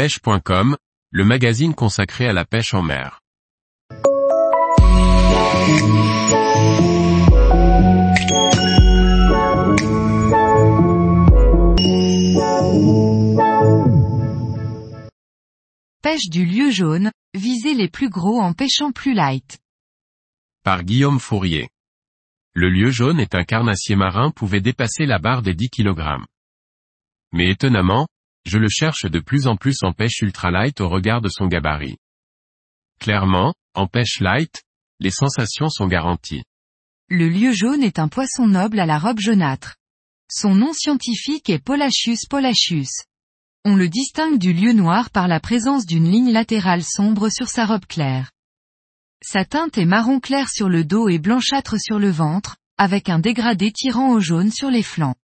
pêche.com, le magazine consacré à la pêche en mer. Pêche du lieu jaune, visez les plus gros en pêchant plus light. Par Guillaume Fourier. Le lieu jaune est un carnassier marin pouvait dépasser la barre des 10 kg. Mais étonnamment, je le cherche de plus en plus en pêche ultralight au regard de son gabarit. Clairement, en pêche light, les sensations sont garanties. Le lieu jaune est un poisson noble à la robe jaunâtre. Son nom scientifique est Polachius polachius. On le distingue du lieu noir par la présence d'une ligne latérale sombre sur sa robe claire. Sa teinte est marron clair sur le dos et blanchâtre sur le ventre, avec un dégradé tirant au jaune sur les flancs.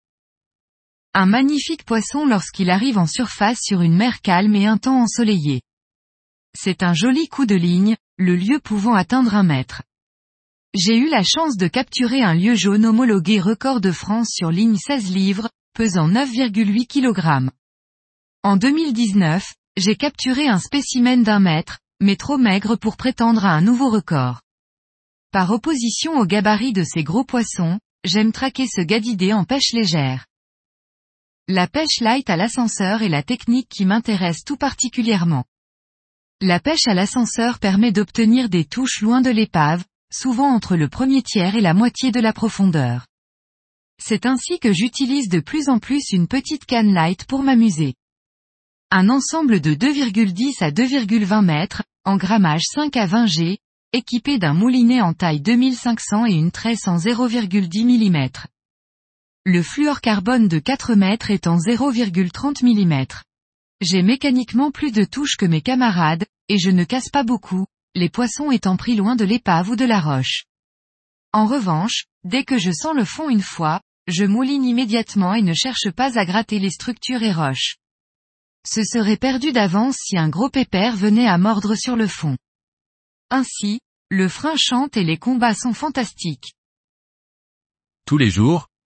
Un magnifique poisson lorsqu'il arrive en surface sur une mer calme et un temps ensoleillé. C'est un joli coup de ligne, le lieu pouvant atteindre un mètre. J'ai eu la chance de capturer un lieu jaune homologué record de France sur ligne 16 livres, pesant 9,8 kg. En 2019, j'ai capturé un spécimen d'un mètre, mais trop maigre pour prétendre à un nouveau record. Par opposition au gabarit de ces gros poissons, j'aime traquer ce gadidé en pêche légère. La pêche light à l'ascenseur est la technique qui m'intéresse tout particulièrement. La pêche à l'ascenseur permet d'obtenir des touches loin de l'épave, souvent entre le premier tiers et la moitié de la profondeur. C'est ainsi que j'utilise de plus en plus une petite canne light pour m'amuser. Un ensemble de 2,10 à 2,20 mètres, en grammage 5 à 20 G, équipé d'un moulinet en taille 2500 et une tresse en 0,10 mm. Le fluorcarbone de 4 mètres en 0,30 mm. J'ai mécaniquement plus de touches que mes camarades, et je ne casse pas beaucoup, les poissons étant pris loin de l'épave ou de la roche. En revanche, dès que je sens le fond une fois, je mouline immédiatement et ne cherche pas à gratter les structures et roches. Ce serait perdu d'avance si un gros pépère venait à mordre sur le fond. Ainsi, le frein chante et les combats sont fantastiques. Tous les jours,